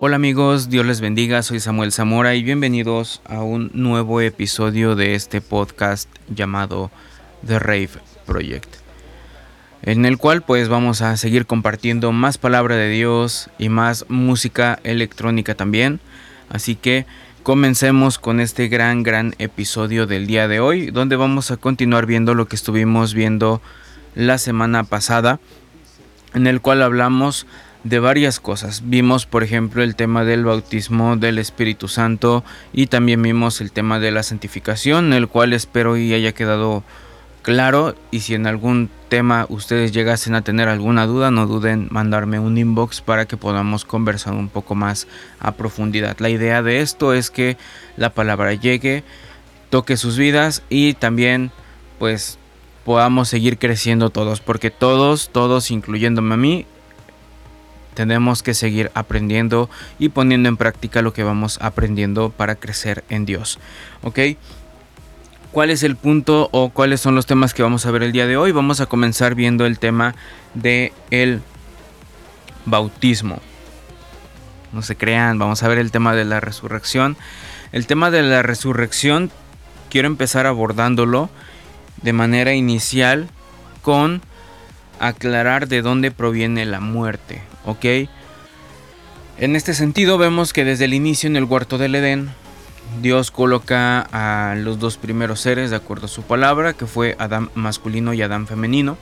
Hola amigos, Dios les bendiga, soy Samuel Zamora y bienvenidos a un nuevo episodio de este podcast llamado The Rave Project. En el cual pues vamos a seguir compartiendo más palabra de Dios y más música electrónica también. Así que comencemos con este gran gran episodio del día de hoy donde vamos a continuar viendo lo que estuvimos viendo la semana pasada en el cual hablamos de varias cosas. Vimos, por ejemplo, el tema del bautismo del Espíritu Santo y también vimos el tema de la santificación, el cual espero y haya quedado claro y si en algún tema ustedes llegasen a tener alguna duda, no duden mandarme un inbox para que podamos conversar un poco más a profundidad. La idea de esto es que la palabra llegue, toque sus vidas y también pues podamos seguir creciendo todos, porque todos, todos, incluyéndome a mí, tenemos que seguir aprendiendo y poniendo en práctica lo que vamos aprendiendo para crecer en Dios. ¿Ok? ¿Cuál es el punto o cuáles son los temas que vamos a ver el día de hoy? Vamos a comenzar viendo el tema de el bautismo. No se crean, vamos a ver el tema de la resurrección. El tema de la resurrección quiero empezar abordándolo de manera inicial con aclarar de dónde proviene la muerte. ¿Ok? En este sentido vemos que desde el inicio en el huerto del Edén, Dios coloca a los dos primeros seres de acuerdo a su palabra, que fue Adán masculino y Adán femenino.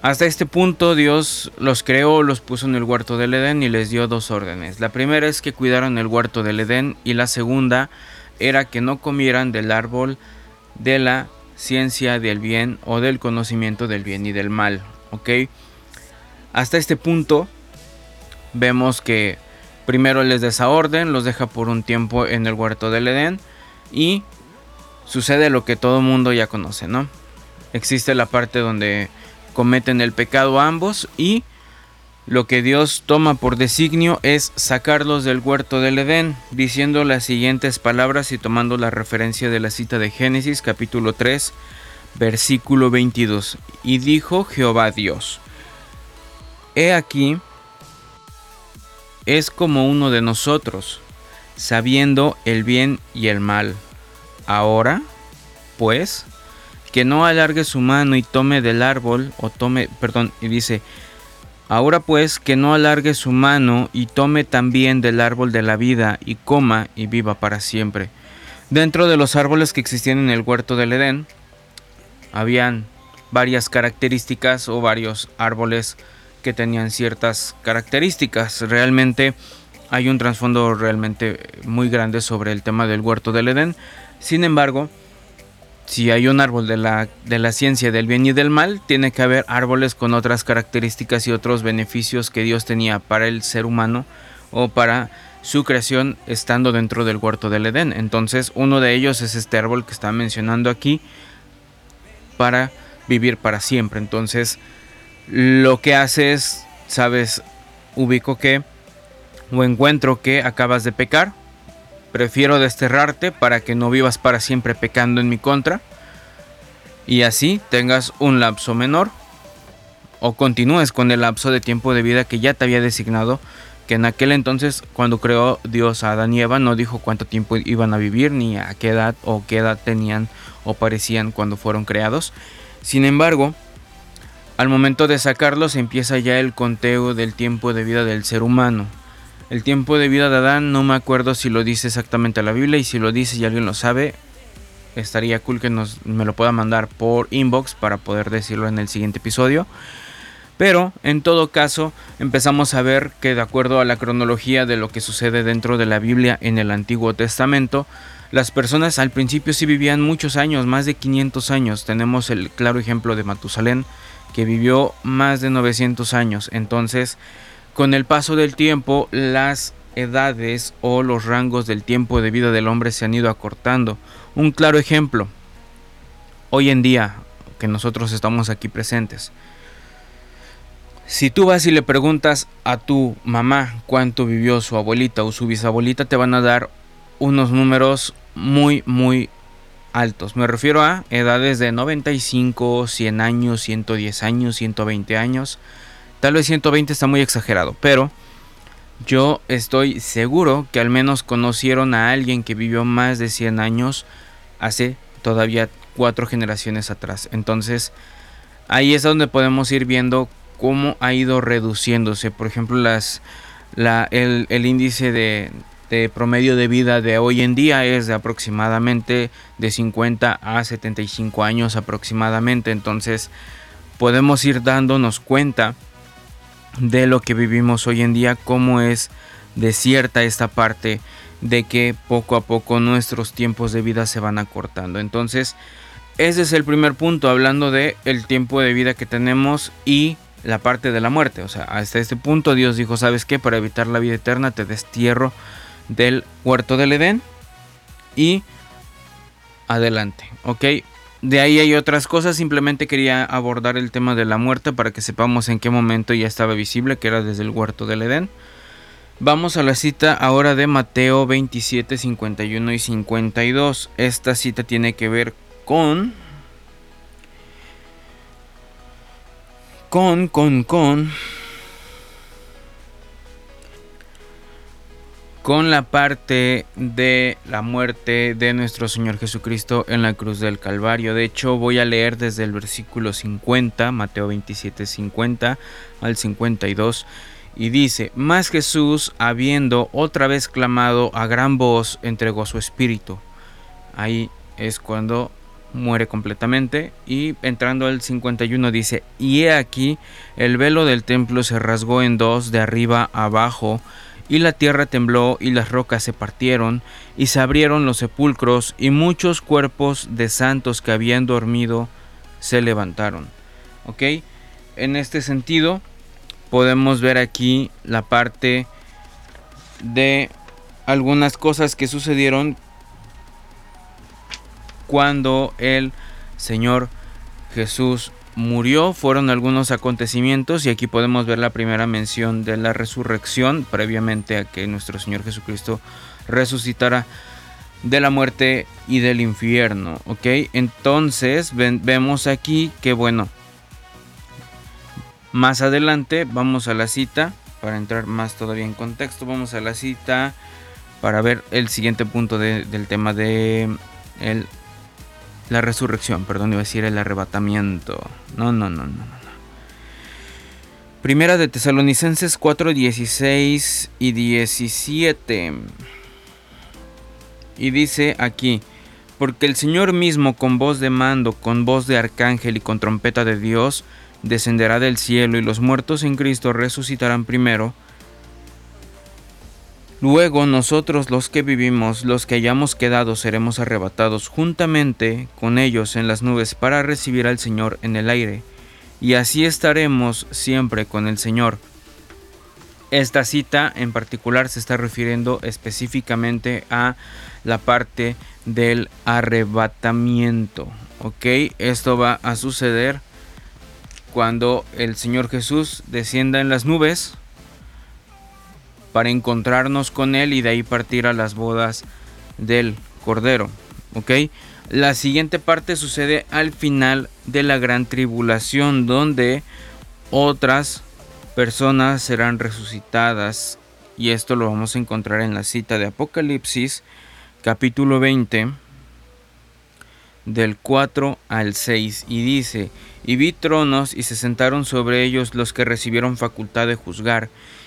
Hasta este punto Dios los creó, los puso en el huerto del Edén y les dio dos órdenes. La primera es que cuidaran el huerto del Edén y la segunda era que no comieran del árbol de la ciencia del bien o del conocimiento del bien y del mal, ¿ok? Hasta este punto vemos que primero les da esa orden, los deja por un tiempo en el huerto del Edén y sucede lo que todo mundo ya conoce, ¿no? Existe la parte donde cometen el pecado ambos y lo que Dios toma por designio es sacarlos del huerto del Edén, diciendo las siguientes palabras y tomando la referencia de la cita de Génesis capítulo 3, versículo 22. Y dijo Jehová Dios, He aquí, es como uno de nosotros, sabiendo el bien y el mal. Ahora, pues, que no alargue su mano y tome del árbol, o tome, perdón, y dice, ahora pues, que no alargue su mano y tome también del árbol de la vida y coma y viva para siempre. Dentro de los árboles que existían en el huerto del Edén, habían varias características o varios árboles que tenían ciertas características. Realmente hay un trasfondo realmente muy grande sobre el tema del huerto del Edén. Sin embargo, si hay un árbol de la, de la ciencia del bien y del mal, tiene que haber árboles con otras características y otros beneficios que Dios tenía para el ser humano o para su creación estando dentro del huerto del Edén. Entonces, uno de ellos es este árbol que está mencionando aquí para vivir para siempre. Entonces, lo que haces, sabes, ubico que o encuentro que acabas de pecar, prefiero desterrarte para que no vivas para siempre pecando en mi contra y así tengas un lapso menor o continúes con el lapso de tiempo de vida que ya te había designado que en aquel entonces cuando creó Dios a Adán y Eva no dijo cuánto tiempo iban a vivir ni a qué edad o qué edad tenían o parecían cuando fueron creados. Sin embargo, al momento de sacarlos empieza ya el conteo del tiempo de vida del ser humano. El tiempo de vida de Adán no me acuerdo si lo dice exactamente la Biblia y si lo dice y alguien lo sabe, estaría cool que me lo pueda mandar por inbox para poder decirlo en el siguiente episodio. Pero en todo caso empezamos a ver que de acuerdo a la cronología de lo que sucede dentro de la Biblia en el Antiguo Testamento, las personas al principio sí vivían muchos años, más de 500 años. Tenemos el claro ejemplo de Matusalén, que vivió más de 900 años. Entonces, con el paso del tiempo, las edades o los rangos del tiempo de vida del hombre se han ido acortando. Un claro ejemplo, hoy en día, que nosotros estamos aquí presentes, si tú vas y le preguntas a tu mamá cuánto vivió su abuelita o su bisabuelita, te van a dar unos números muy, muy altos. Me refiero a edades de 95, 100 años, 110 años, 120 años. Tal vez 120 está muy exagerado, pero yo estoy seguro que al menos conocieron a alguien que vivió más de 100 años hace todavía cuatro generaciones atrás. Entonces, ahí es donde podemos ir viendo cómo ha ido reduciéndose. Por ejemplo, las, el, índice de, de, promedio de vida de hoy en día es de aproximadamente de 50 a 75 años aproximadamente. Entonces, podemos ir dándonos cuenta de lo que vivimos hoy en día, cómo es desierta esta parte de que poco a poco nuestros tiempos de vida se van acortando. Entonces, ese es el primer punto, hablando de el tiempo de vida que tenemos y la parte de la muerte. O sea, hasta este punto Dios dijo, ¿sabes qué? Para evitar la vida eterna te destierro del huerto del Edén y adelante, ¿ok? De ahí hay otras cosas, simplemente quería abordar el tema de la muerte para que sepamos en qué momento ya estaba visible, que era desde el huerto del Edén. Vamos a la cita ahora de Mateo 27, 51 y 52. Esta cita tiene que ver con... Con, con, con... con la parte de la muerte de nuestro Señor Jesucristo en la cruz del Calvario. De hecho, voy a leer desde el versículo 50, Mateo 27, 50 al 52. Y dice, más Jesús, habiendo otra vez clamado a gran voz, entregó su espíritu. Ahí es cuando muere completamente. Y entrando al 51 dice, y he aquí, el velo del templo se rasgó en dos de arriba abajo y la tierra tembló y las rocas se partieron, y se abrieron los sepulcros, y muchos cuerpos de santos que habían dormido se levantaron. ¿Ok? En este sentido, podemos ver aquí la parte de algunas cosas que sucedieron cuando el Señor Jesús murió fueron algunos acontecimientos y aquí podemos ver la primera mención de la resurrección previamente a que nuestro Señor Jesucristo resucitara de la muerte y del infierno, ¿ok? Entonces vemos aquí que bueno, más adelante vamos a la cita, para entrar más todavía en contexto, vamos a la cita para ver el siguiente punto del tema de el la resurrección, perdón, iba a decir el arrebatamiento. No, no, no, no, no. Primera de Tesalonicenses 4, 16 y 17. Y dice aquí, porque el Señor mismo con voz de mando, con voz de arcángel y con trompeta de Dios, descenderá del cielo y los muertos en Cristo resucitarán primero. Luego nosotros los que vivimos, los que hayamos quedado, seremos arrebatados juntamente con ellos en las nubes para recibir al Señor en el aire, y así estaremos siempre con el Señor. Esta cita en particular se está refiriendo específicamente a la parte del arrebatamiento. ¿Ok? Esto va a suceder cuando el Señor Jesús descienda en las nubes para encontrarnos con Él y de ahí partir a las bodas del Cordero. ¿Ok? La siguiente parte sucede al final de la gran tribulación donde otras personas serán resucitadas y esto lo vamos a encontrar en la cita de Apocalipsis capítulo 20 del 4 al 6 y dice, y vi tronos y se sentaron sobre ellos los que recibieron facultad de juzgar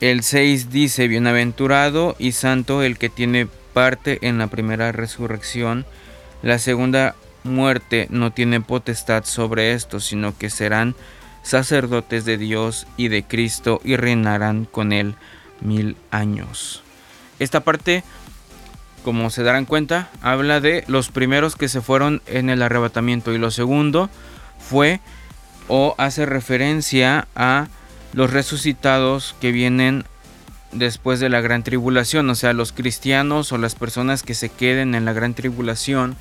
el 6 dice, bienaventurado y santo el que tiene parte en la primera resurrección. La segunda muerte no tiene potestad sobre esto, sino que serán sacerdotes de Dios y de Cristo y reinarán con él mil años. Esta parte, como se darán cuenta, habla de los primeros que se fueron en el arrebatamiento y lo segundo fue o hace referencia a los resucitados que vienen después de la gran tribulación, o sea, los cristianos o las personas que se queden en la gran tribulación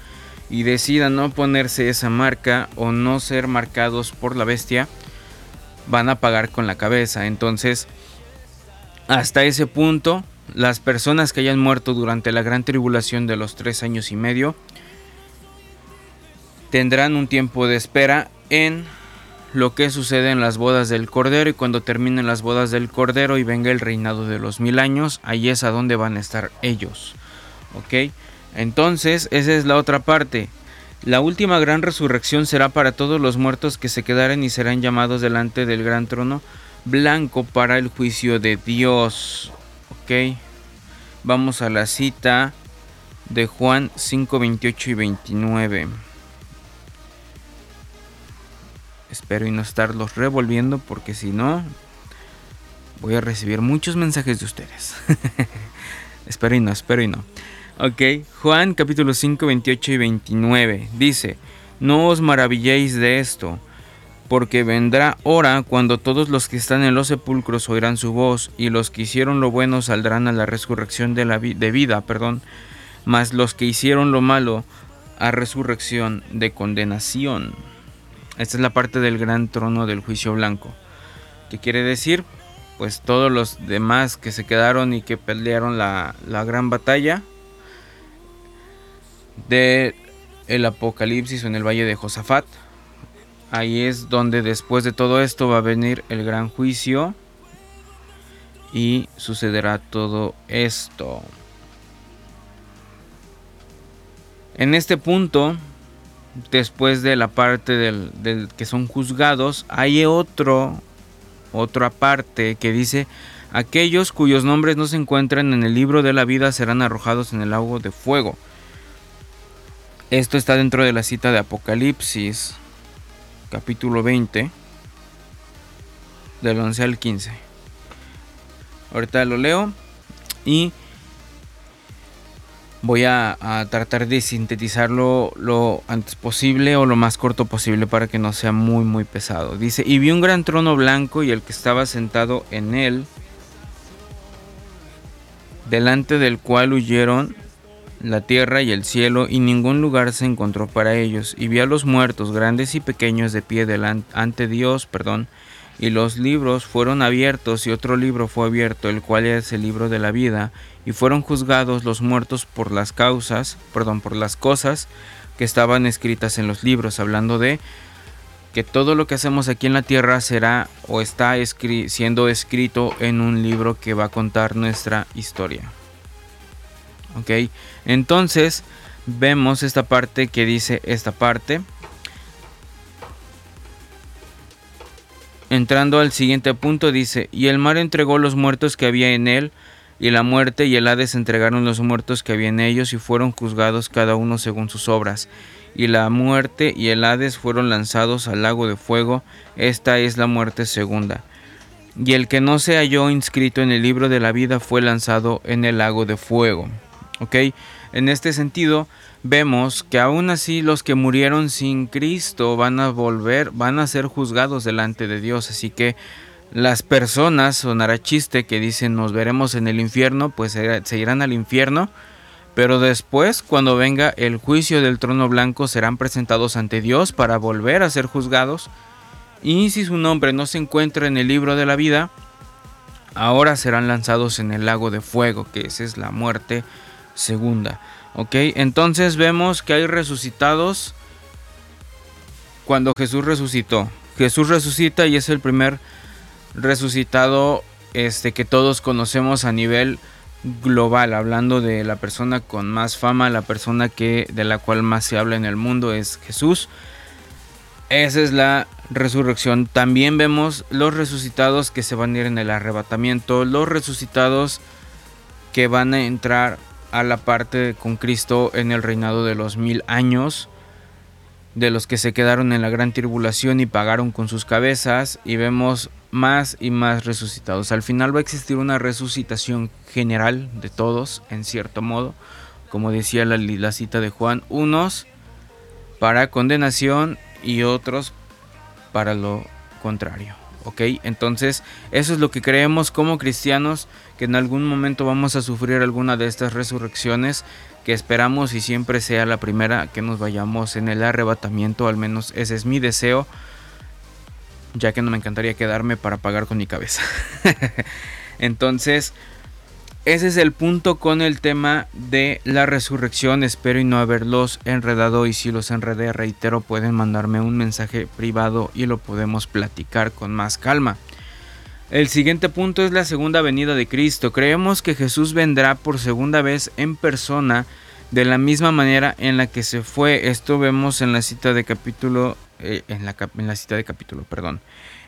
y decidan no ponerse esa marca o no ser marcados por la bestia, van a pagar con la cabeza. Entonces, hasta ese punto, las personas que hayan muerto durante la gran tribulación de los tres años y medio tendrán un tiempo de espera en lo que sucede en las bodas del Cordero y cuando terminen las bodas del Cordero y venga el reinado de los mil años, ahí es a donde van a estar ellos. ¿Ok? Entonces, esa es la otra parte. La última gran resurrección será para todos los muertos que se quedaren y serán llamados delante del gran trono blanco para el juicio de Dios. ¿Ok? Vamos a la cita de Juan 5, 28 y 29. Espero y no estarlos revolviendo porque si no voy a recibir muchos mensajes de ustedes. espero y no, espero y no. Ok, Juan capítulo 5, 28 y 29 dice, no os maravilléis de esto, porque vendrá hora cuando todos los que están en los sepulcros oirán su voz, y los que hicieron lo bueno saldrán a la resurrección de, la de vida, perdón, mas los que hicieron lo malo a resurrección de condenación. Esta es la parte del gran trono del juicio blanco. ¿Qué quiere decir? Pues todos los demás que se quedaron y que pelearon la, gran batalla de el apocalipsis en el valle de Josafat. Ahí es donde después de todo esto va a venir el gran juicio y sucederá todo esto. En este punto después de la parte del, que son juzgados, hay otro, otra parte que dice, aquellos cuyos nombres no se encuentran en el libro de la vida serán arrojados en el agua de fuego. Esto está dentro de la cita de Apocalipsis, capítulo 20, del 11 al 15. Ahorita lo leo y voy a, tratar de sintetizarlo lo antes posible o lo más corto posible para que no sea muy muy pesado. Dice, y vi un gran trono blanco y el que estaba sentado en él, delante del cual huyeron la tierra y el cielo y ningún lugar se encontró para ellos. Y vi a los muertos, grandes y pequeños, de pie delante, ante Dios, perdón, y los libros fueron abiertos y otro libro fue abierto, el cual es el libro de la vida, y fueron juzgados los muertos por las causas, perdón, por las cosas que estaban escritas en los libros, hablando de que todo lo que hacemos aquí en la tierra será o está siendo escrito en un libro que va a contar nuestra historia. Ok, entonces vemos esta parte que dice esta parte Entrando al siguiente punto dice, y el mar entregó los muertos que había en él, y la muerte y el Hades entregaron los muertos que había en ellos, y fueron juzgados cada uno según sus obras. Y la muerte y el Hades fueron lanzados al lago de fuego, esta es la muerte segunda. Y el que no se halló inscrito en el libro de la vida fue lanzado en el lago de fuego. ¿Ok? En este sentido, vemos que aún así los que murieron sin Cristo van a volver, van a ser juzgados delante de Dios. Así que las personas, sonará chiste, que dicen nos veremos en el infierno, pues se irán al infierno. Pero después, cuando venga el juicio del trono blanco, serán presentados ante Dios para volver a ser juzgados. Y si su nombre no se encuentra en el libro de la vida, ahora serán lanzados en el lago de fuego, que esa es la muerte segunda. Ok, entonces vemos que hay resucitados cuando Jesús resucitó. Jesús resucita y es el primer resucitado este, que todos conocemos a nivel global, hablando de la persona con más fama, la persona que de la cual más se habla en el mundo es Jesús. Esa es la resurrección. También vemos los resucitados que se van a ir en el arrebatamiento, los resucitados que van a entrar a la parte con Cristo en el reinado de los mil años, de los que se quedaron en la gran tribulación y pagaron con sus cabezas, y vemos más y más resucitados. Al final va a existir una resucitación general de todos, en cierto modo, como decía la, cita de Juan, unos para condenación y otros para lo contrario. ¿ok? Entonces, eso es lo que creemos como cristianos, que en algún momento vamos a sufrir alguna de estas resurrecciones, que esperamos y siempre sea la primera que nos vayamos en el arrebatamiento, al menos ese es mi deseo, ya que no me encantaría quedarme para pagar con mi cabeza. Entonces, ese es el punto con el tema de la resurrección. Espero y no haberlos enredado. Y si los enredé, reitero, pueden mandarme un mensaje privado y lo podemos platicar con más calma. El siguiente punto es la segunda venida de Cristo. Creemos que Jesús vendrá por segunda vez en persona de la misma manera en la que se fue. Esto vemos en la cita de capítulo. Eh, en, la, cita de capítulo, perdón.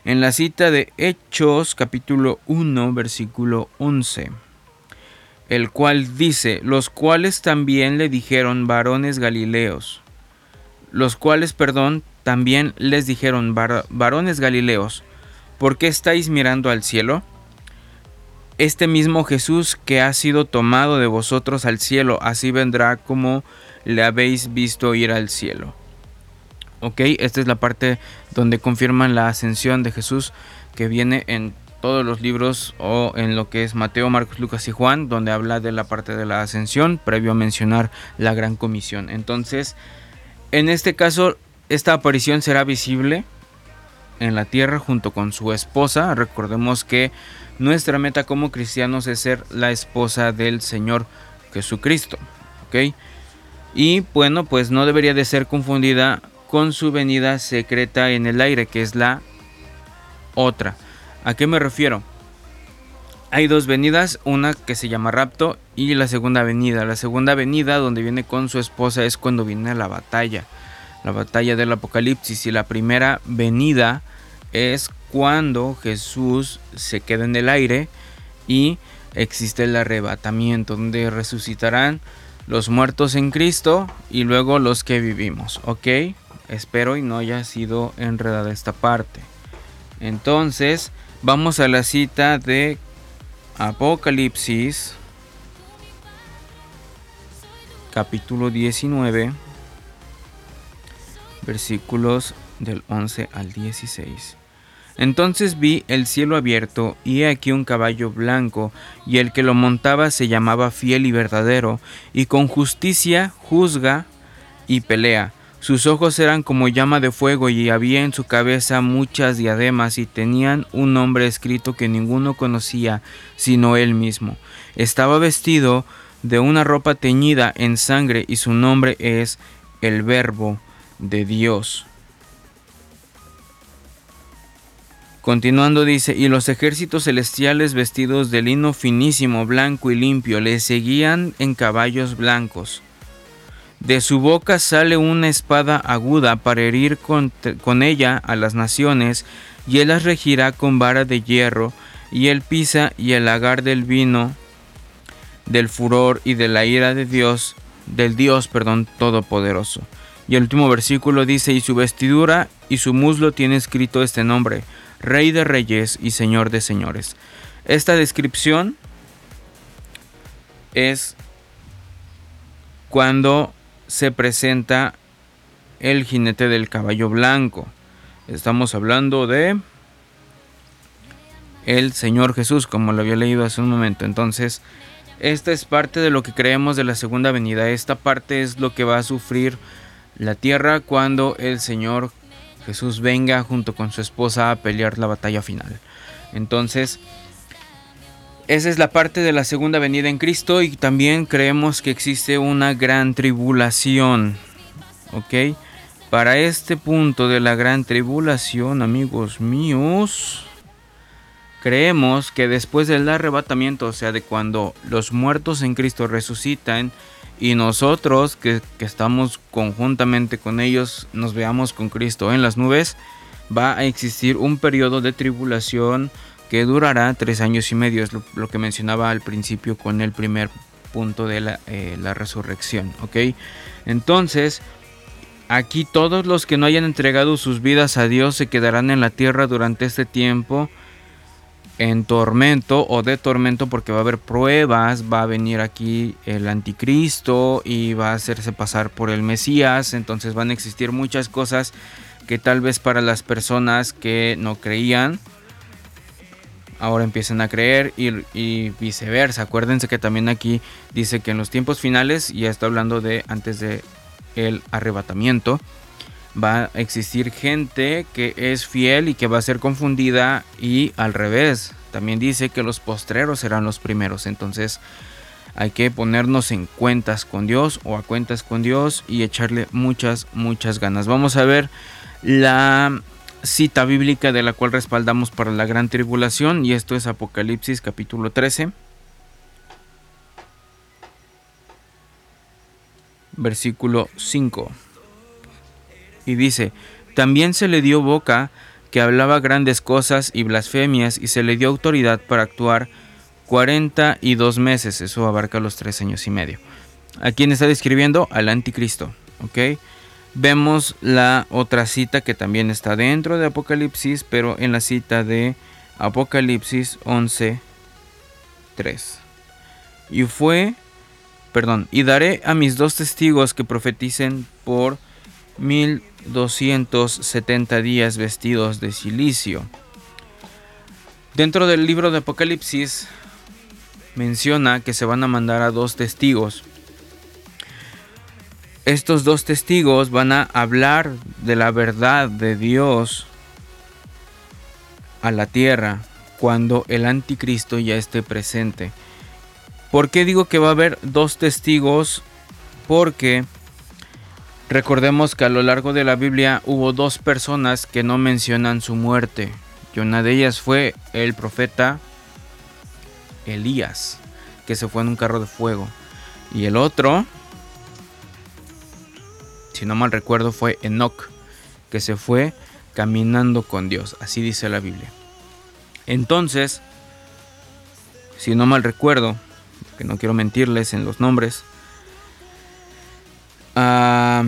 En la cita de Hechos, capítulo 1, versículo 11 el cual dice, los cuales también le dijeron varones galileos, los cuales, perdón, también les dijeron varones galileos, ¿por qué estáis mirando al cielo? Este mismo Jesús que ha sido tomado de vosotros al cielo, así vendrá como le habéis visto ir al cielo. Ok, esta es la parte donde confirman la ascensión de Jesús que viene en todos los libros o en lo que es Mateo, Marcos, Lucas y Juan, donde habla de la parte de la ascensión, previo a mencionar la gran comisión. Entonces, en este caso, esta aparición será visible en la tierra junto con su esposa. Recordemos que nuestra meta como cristianos es ser la esposa del Señor Jesucristo. ¿Ok? Y bueno, pues no debería de ser confundida con su venida secreta en el aire, que es la otra. ¿A qué me refiero? Hay dos venidas, una que se llama rapto y la segunda venida. La segunda venida donde viene con su esposa es cuando viene la batalla, la batalla del apocalipsis y la primera venida es cuando Jesús se queda en el aire y existe el arrebatamiento donde resucitarán los muertos en Cristo y luego los que vivimos, ¿ok? Espero y no haya sido enredada esta parte. Entonces, Vamos a la cita de Apocalipsis, capítulo 19, versículos del 11 al 16. Entonces vi el cielo abierto y he aquí un caballo blanco, y el que lo montaba se llamaba fiel y verdadero, y con justicia juzga y pelea. Sus ojos eran como llama de fuego y había en su cabeza muchas diademas y tenían un nombre escrito que ninguno conocía sino él mismo. Estaba vestido de una ropa teñida en sangre y su nombre es el Verbo de Dios. Continuando dice, y los ejércitos celestiales vestidos de lino finísimo, blanco y limpio, le seguían en caballos blancos de su boca sale una espada aguda para herir con, ella a las naciones, y él las regirá con vara de hierro, y él pisa y el lagar del vino, del furor y de la ira de Dios, del Dios, perdón, todopoderoso. Y el último versículo dice, y su vestidura y su muslo tiene escrito este nombre, Rey de Reyes y Señor de Señores. Esta descripción es cuando se presenta el jinete del caballo blanco. Estamos hablando de el Señor Jesús, como lo había leído hace un momento. Entonces, esta es parte de lo que creemos de la segunda venida. Esta parte es lo que va a sufrir la tierra cuando el Señor Jesús venga junto con su esposa a pelear la batalla final. Entonces, esa es la parte de la segunda venida en Cristo y también creemos que existe una gran tribulación. ¿Ok? Para este punto de la gran tribulación, amigos míos, creemos que después del arrebatamiento, o sea, de cuando los muertos en Cristo resucitan y nosotros que, que estamos conjuntamente con ellos nos veamos con Cristo en las nubes, va a existir un periodo de tribulación que durará tres años y medio, es lo, que mencionaba al principio con el primer punto de la, eh, la resurrección, ¿ok? Entonces, aquí todos los que no hayan entregado sus vidas a Dios se quedarán en la tierra durante este tiempo en tormento o de tormento porque va a haber pruebas, va a venir aquí el anticristo y va a hacerse pasar por el Mesías, entonces van a existir muchas cosas que tal vez para las personas que no creían ahora empiezan a creer y, viceversa. Acuérdense que también aquí dice que en los tiempos finales, ya está hablando de antes de el arrebatamiento, va a existir gente que es fiel y que va a ser confundida y al revés. También dice que los postreros serán los primeros. Entonces hay que ponernos en cuentas con Dios o a cuentas con Dios y echarle muchas, muchas ganas. Vamos a ver la cita bíblica de la cual respaldamos para la gran tribulación y esto es Apocalipsis capítulo 13. Versículo 5. Y dice, también se le dio boca que hablaba grandes cosas y blasfemias y se le dio autoridad para actuar 42 meses, eso abarca los tres años y medio. ¿A quién está describiendo? Al anticristo, ¿ok? Vemos la otra cita que también está dentro de Apocalipsis, pero en la cita de Apocalipsis 11, 3. Y fue, perdón, y daré a mis dos testigos que profeticen por 1270 días vestidos de silicio. Dentro del libro de Apocalipsis menciona que se van a mandar a dos testigos estos dos testigos van a hablar de la verdad de Dios a la tierra cuando el anticristo ya esté presente. ¿Por qué digo que va a haber dos testigos? Porque recordemos que a lo largo de la Biblia hubo dos personas que no mencionan su muerte. Y una de ellas fue el profeta Elías, que se fue en un carro de fuego. Y el otro si no mal recuerdo, fue Enoch, que se fue caminando con Dios, así dice la Biblia. Entonces, si no mal recuerdo, que no quiero mentirles en los nombres, ah,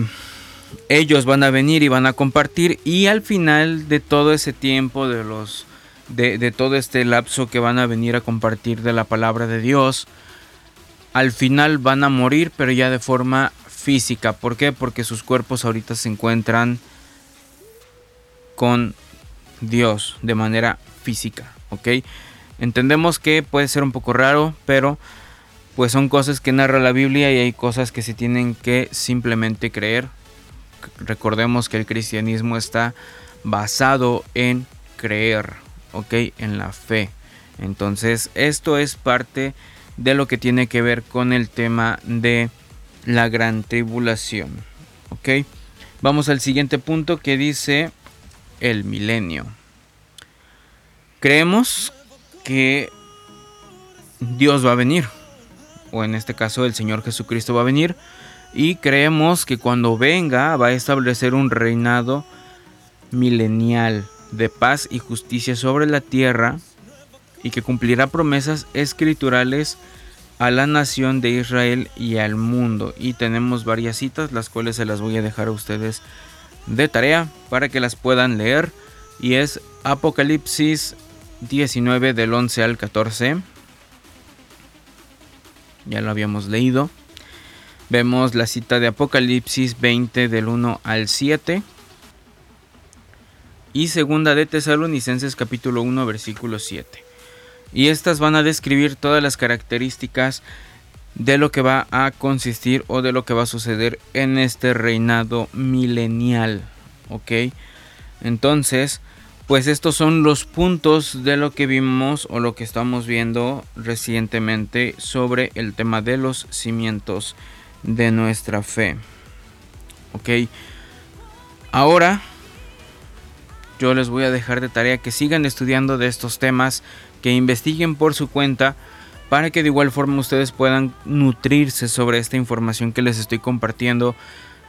ellos van a venir y van a compartir y al final de todo ese tiempo, de los de, de todo este lapso que van a venir a compartir de la palabra de Dios, al final van a morir, pero ya de forma física. ¿Por qué? Porque sus cuerpos ahorita se encuentran con Dios de manera física, ¿ok? Entendemos que puede ser un poco raro, pero pues son cosas que narra la Biblia y hay cosas que se tienen que simplemente creer. Recordemos que el cristianismo está basado en creer, ¿ok? En la fe. Entonces esto es parte de lo que tiene que ver con el tema de la gran tribulación. ¿Ok? Vamos al siguiente punto que dice el milenio. Creemos que Dios va a venir, o en este caso el Señor Jesucristo va a venir, y creemos que cuando venga va a establecer un reinado milenial de paz y justicia sobre la tierra y que cumplirá promesas escriturales a la nación de Israel y al mundo. Y tenemos varias citas, las cuales se las voy a dejar a ustedes de tarea para que las puedan leer. Y es Apocalipsis 19 del 11 al 14. Ya lo habíamos leído. Vemos la cita de Apocalipsis 20 del 1 al 7. Y segunda de Tesalonicenses capítulo 1 versículo 7 y estas van a describir todas las características de lo que va a consistir o de lo que va a suceder en este reinado milenial. ¿Ok? Entonces, pues estos son los puntos de lo que vimos o lo que estamos viendo recientemente sobre el tema de los cimientos de nuestra fe. ¿Ok? Ahora yo les voy a dejar de tarea que sigan estudiando de estos temas que investiguen por su cuenta para que de igual forma ustedes puedan nutrirse sobre esta información que les estoy compartiendo.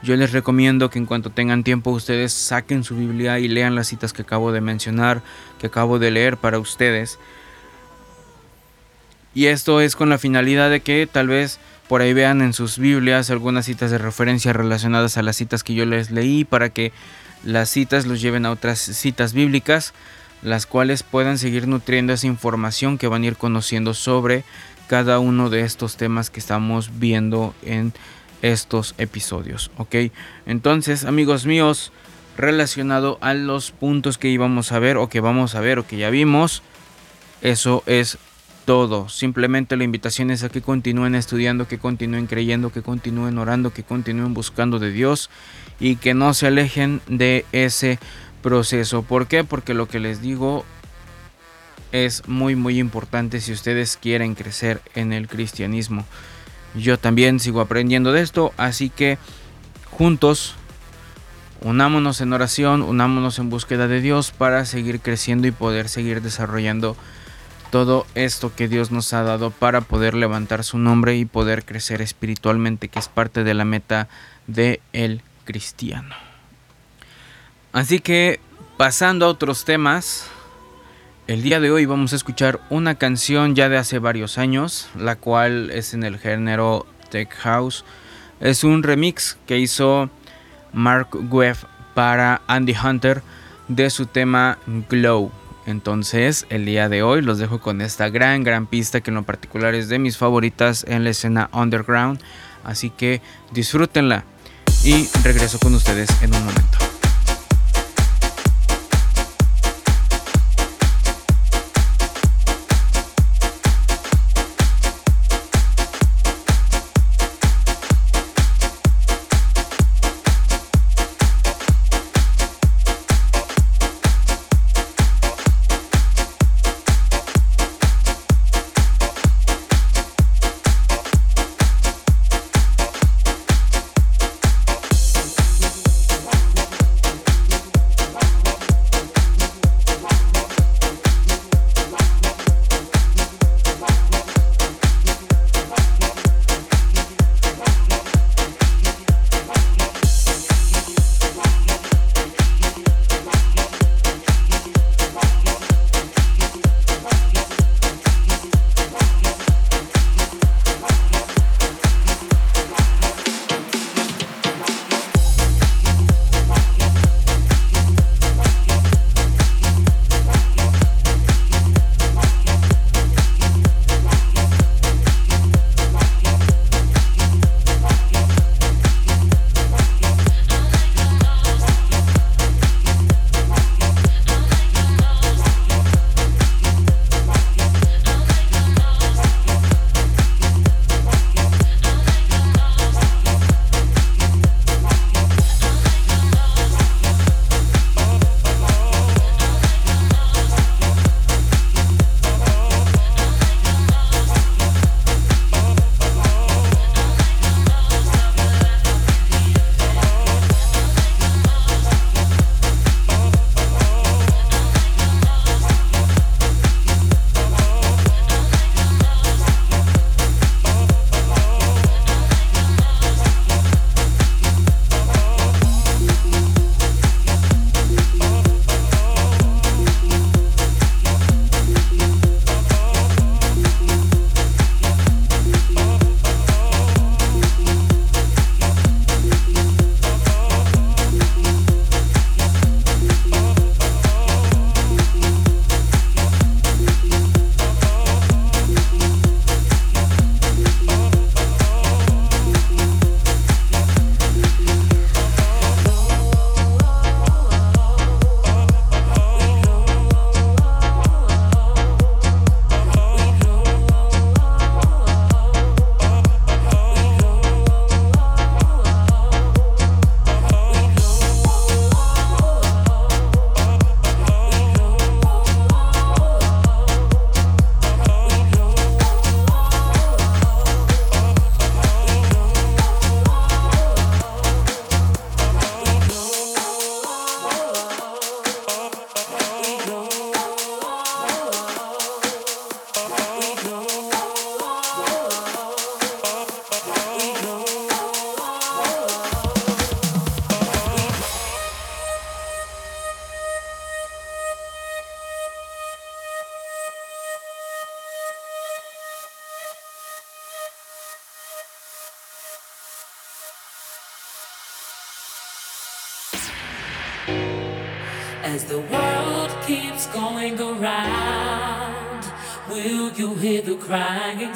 Yo les recomiendo que en cuanto tengan tiempo ustedes saquen su Biblia y lean las citas que acabo de mencionar, que acabo de leer para ustedes. Y esto es con la finalidad de que tal vez por ahí vean en sus Biblias algunas citas de referencia relacionadas a las citas que yo les leí para que las citas los lleven a otras citas bíblicas las cuales puedan seguir nutriendo esa información que van a ir conociendo sobre cada uno de estos temas que estamos viendo en estos episodios. Ok, entonces amigos míos, relacionado a los puntos que íbamos a ver o que vamos a ver o que ya vimos, Eso es todo. Simplemente la invitación es a que continúen estudiando, que continúen creyendo, que continúen orando, que continúen buscando de Dios y que no se alejen de ese proceso. ¿Por qué? Porque lo que les digo es muy muy importante si ustedes quieren crecer en el cristianismo. Yo también sigo aprendiendo de esto, así que juntos unámonos en oración, unámonos en búsqueda de Dios para seguir creciendo y poder seguir desarrollando todo esto que Dios nos ha dado para poder levantar su nombre y poder crecer espiritualmente, que es parte de la meta de el cristiano. Así que pasando a otros temas, el día de hoy vamos a escuchar una canción ya de hace varios años, la cual es en el género tech house. Es un remix que hizo Mark Webb para Andy Hunter de su tema Glow. Entonces, el día de hoy los dejo con esta gran, gran pista que en lo particular es de mis favoritas en la escena underground. Así que disfrútenla y regreso con ustedes en un momento.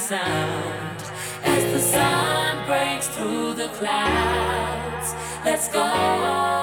sound as the sun breaks through the clouds. Let's go.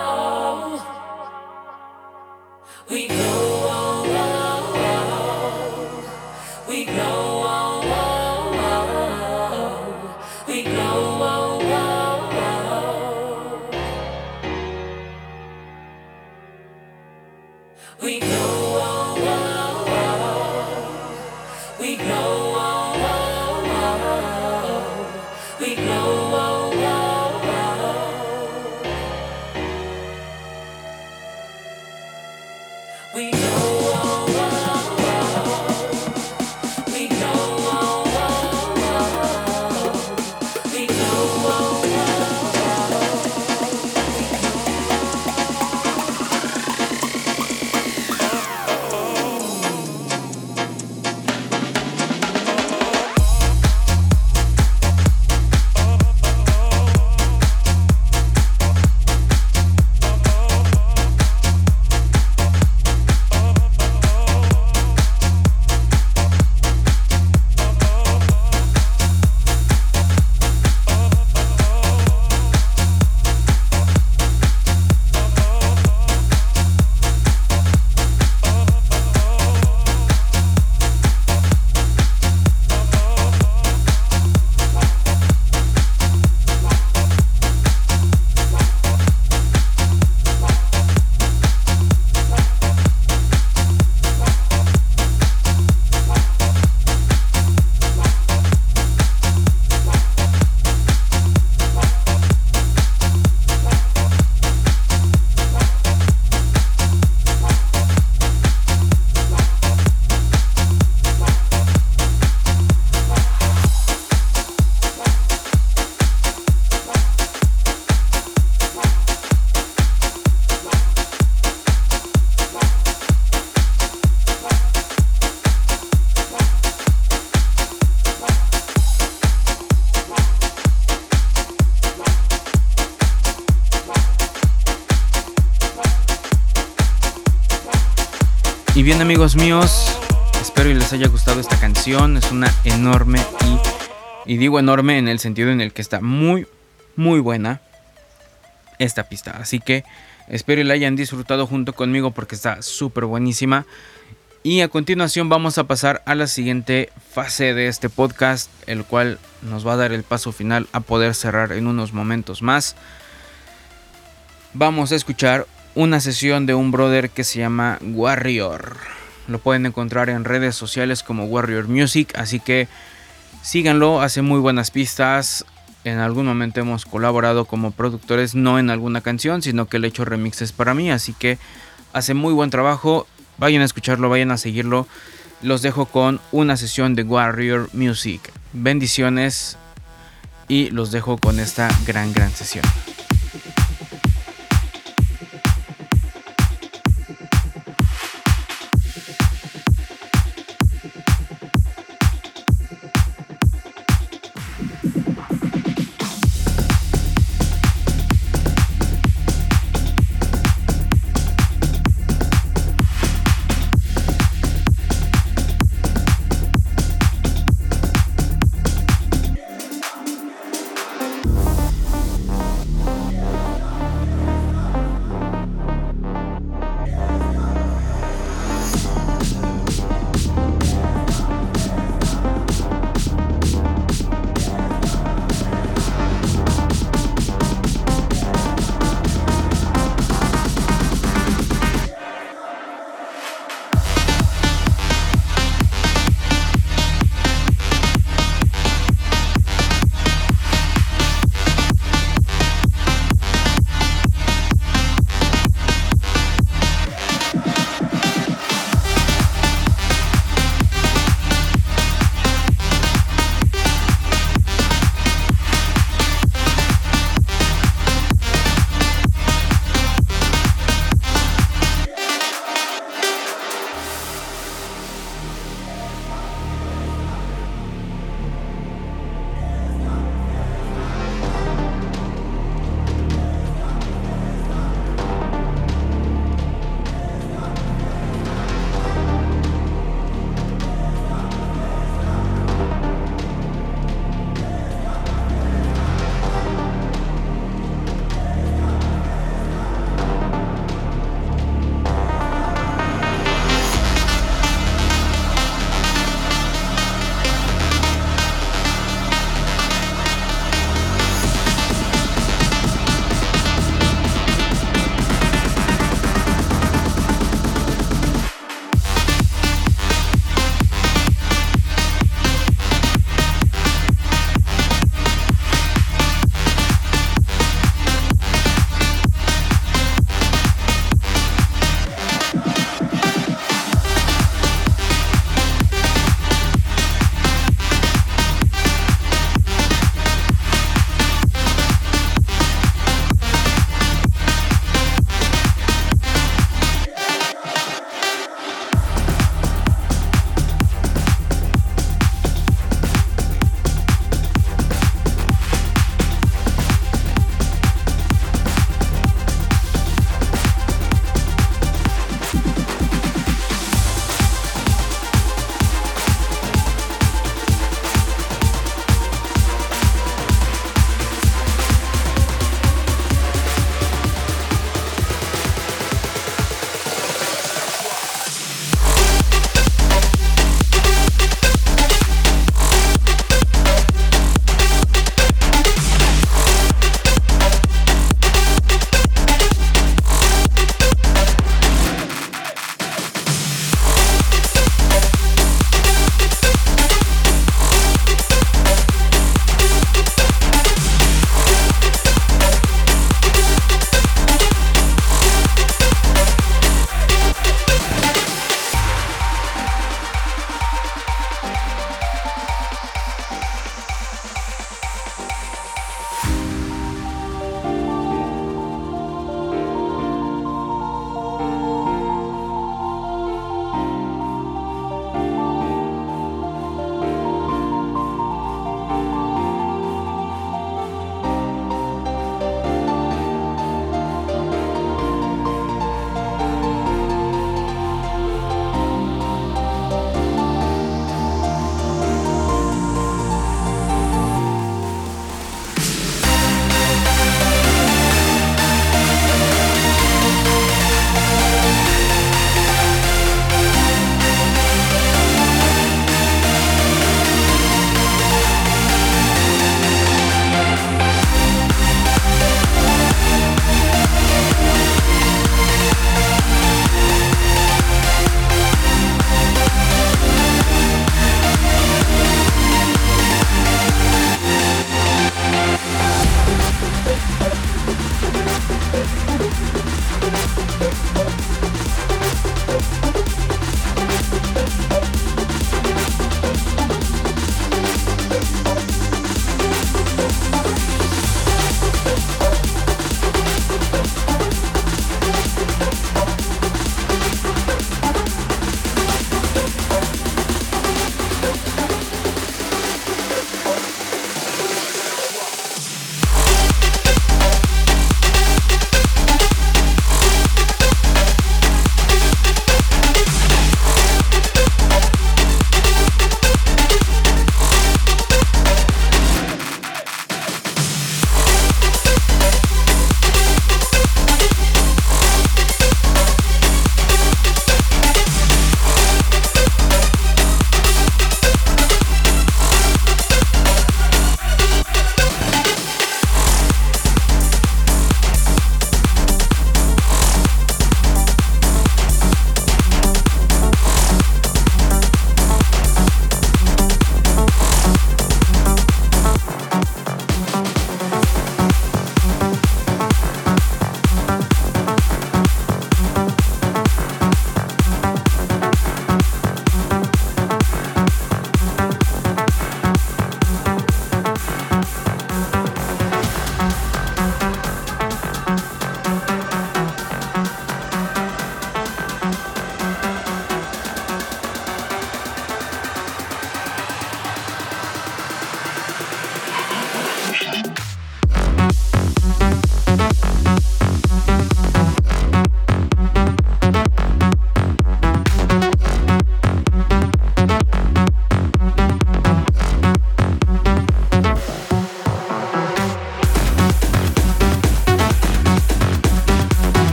Bien amigos míos, espero y les haya gustado esta canción. Es una enorme y, y digo enorme en el sentido en el que está muy, muy buena esta pista. Así que espero y la hayan disfrutado junto conmigo porque está súper buenísima. Y a continuación vamos a pasar a la siguiente fase de este podcast, el cual nos va a dar el paso final a poder cerrar en unos momentos más. Vamos a escuchar una sesión de un brother que se llama Warrior. Lo pueden encontrar en redes sociales como Warrior Music, así que síganlo, hace muy buenas pistas. En algún momento hemos colaborado como productores, no en alguna canción, sino que le he hecho remixes para mí, así que hace muy buen trabajo. Vayan a escucharlo, vayan a seguirlo. Los dejo con una sesión de Warrior Music. Bendiciones y los dejo con esta gran, gran sesión.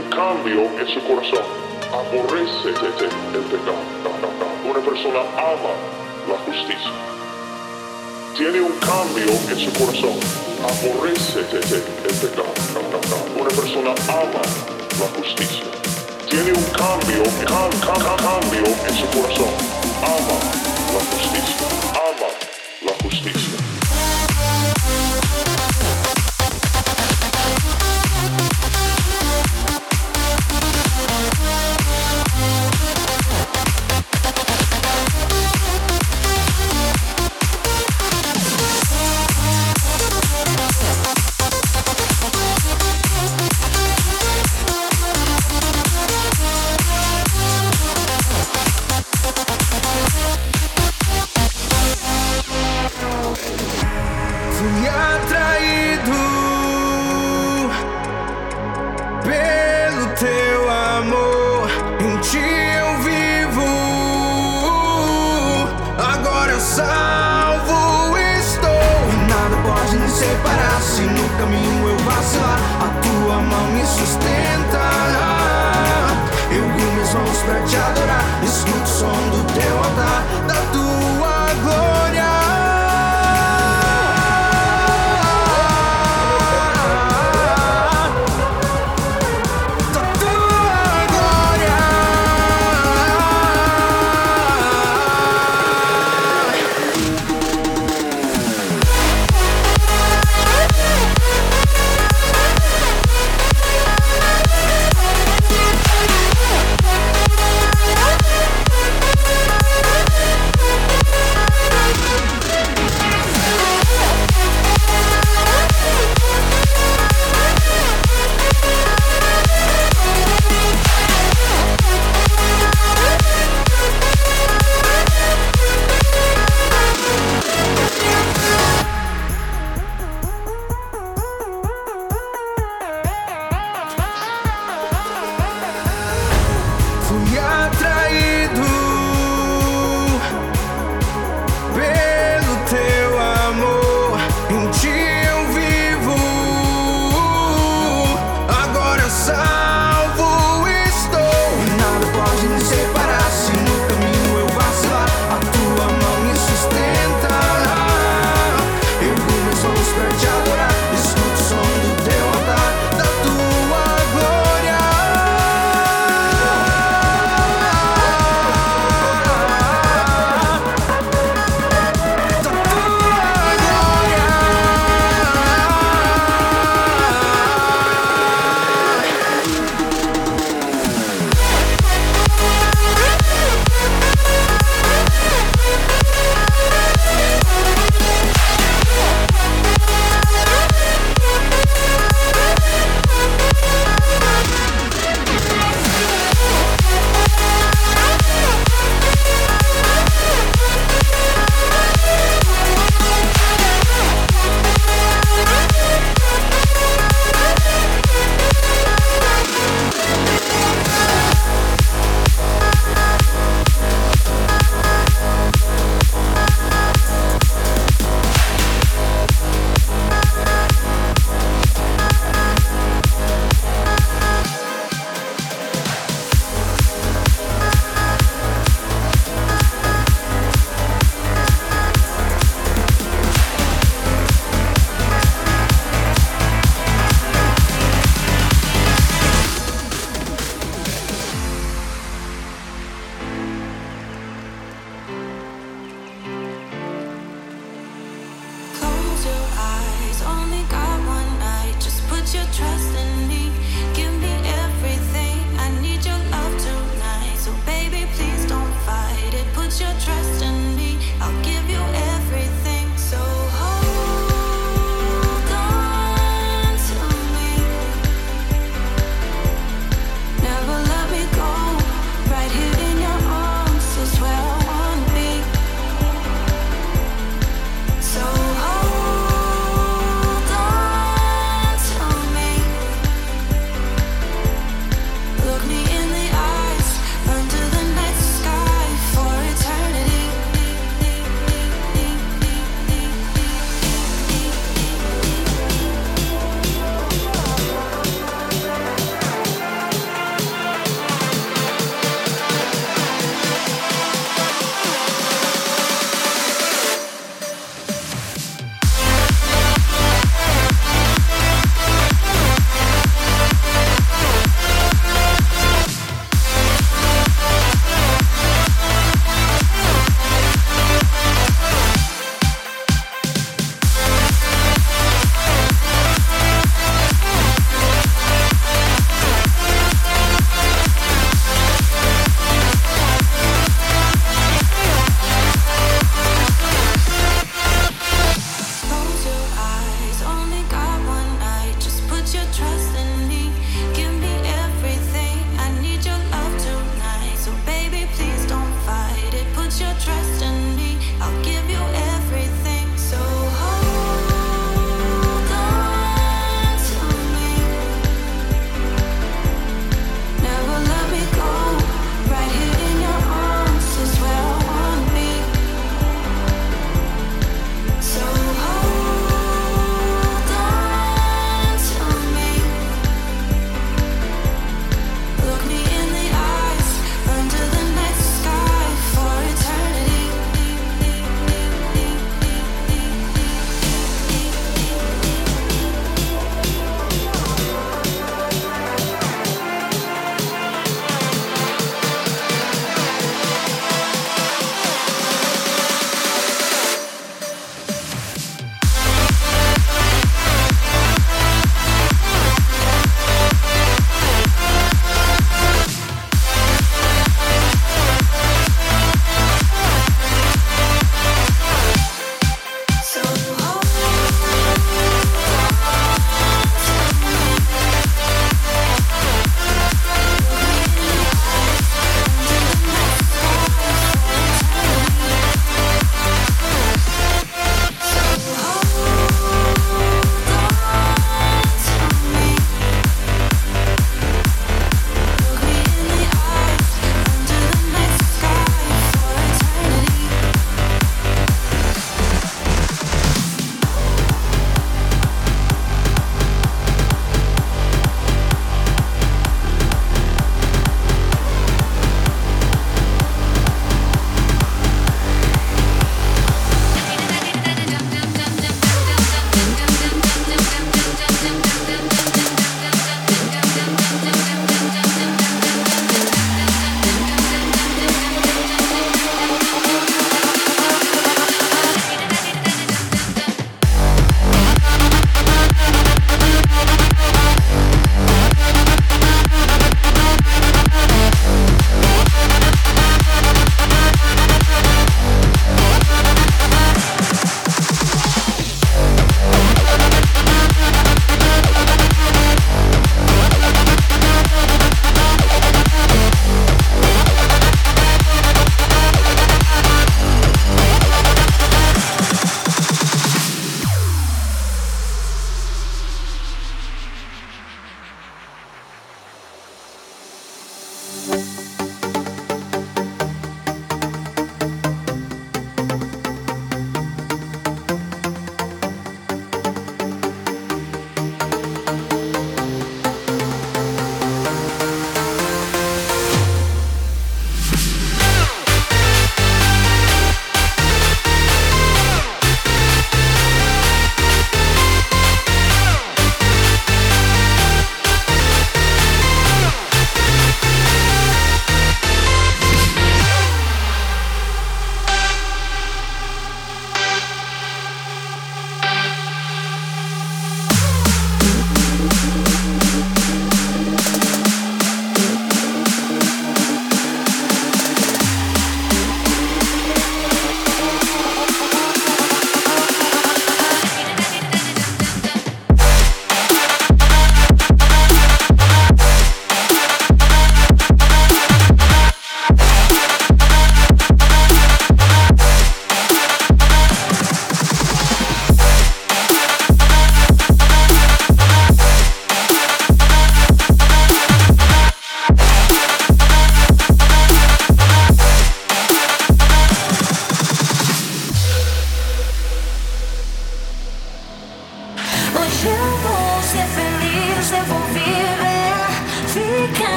un cambio en su corazón. Aborrece el pecado. Una persona ama la justicia. Tiene un cambio en su corazón. Aborrece el pecado. Una persona ama la justicia. Tiene un cambio, cambio en su corazón. Ama la justicia.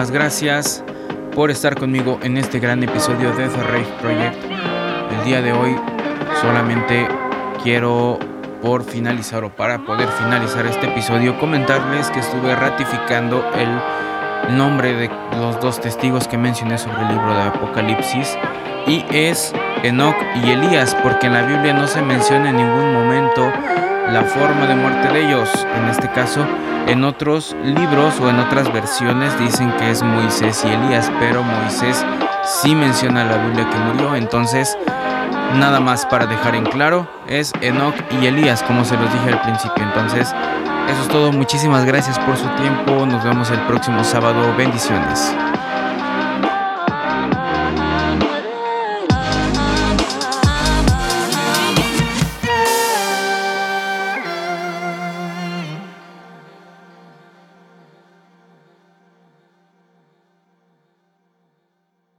Muchísimas gracias por estar conmigo en este gran episodio de The Rave Project. El día de hoy solamente quiero por finalizar o para poder finalizar este episodio comentarles que estuve ratificando el nombre de los dos testigos que mencioné sobre el libro de Apocalipsis y es Enoch y Elías porque en la Biblia no se menciona en ningún momento la forma de muerte de ellos. En este caso, en otros libros o en otras versiones dicen que es Moisés y Elías, pero Moisés sí menciona en la Biblia que murió, entonces nada más para dejar en claro es Enoch y Elías, como se los dije al principio. Entonces, eso es todo. Muchísimas gracias por su tiempo. Nos vemos el próximo sábado. Bendiciones.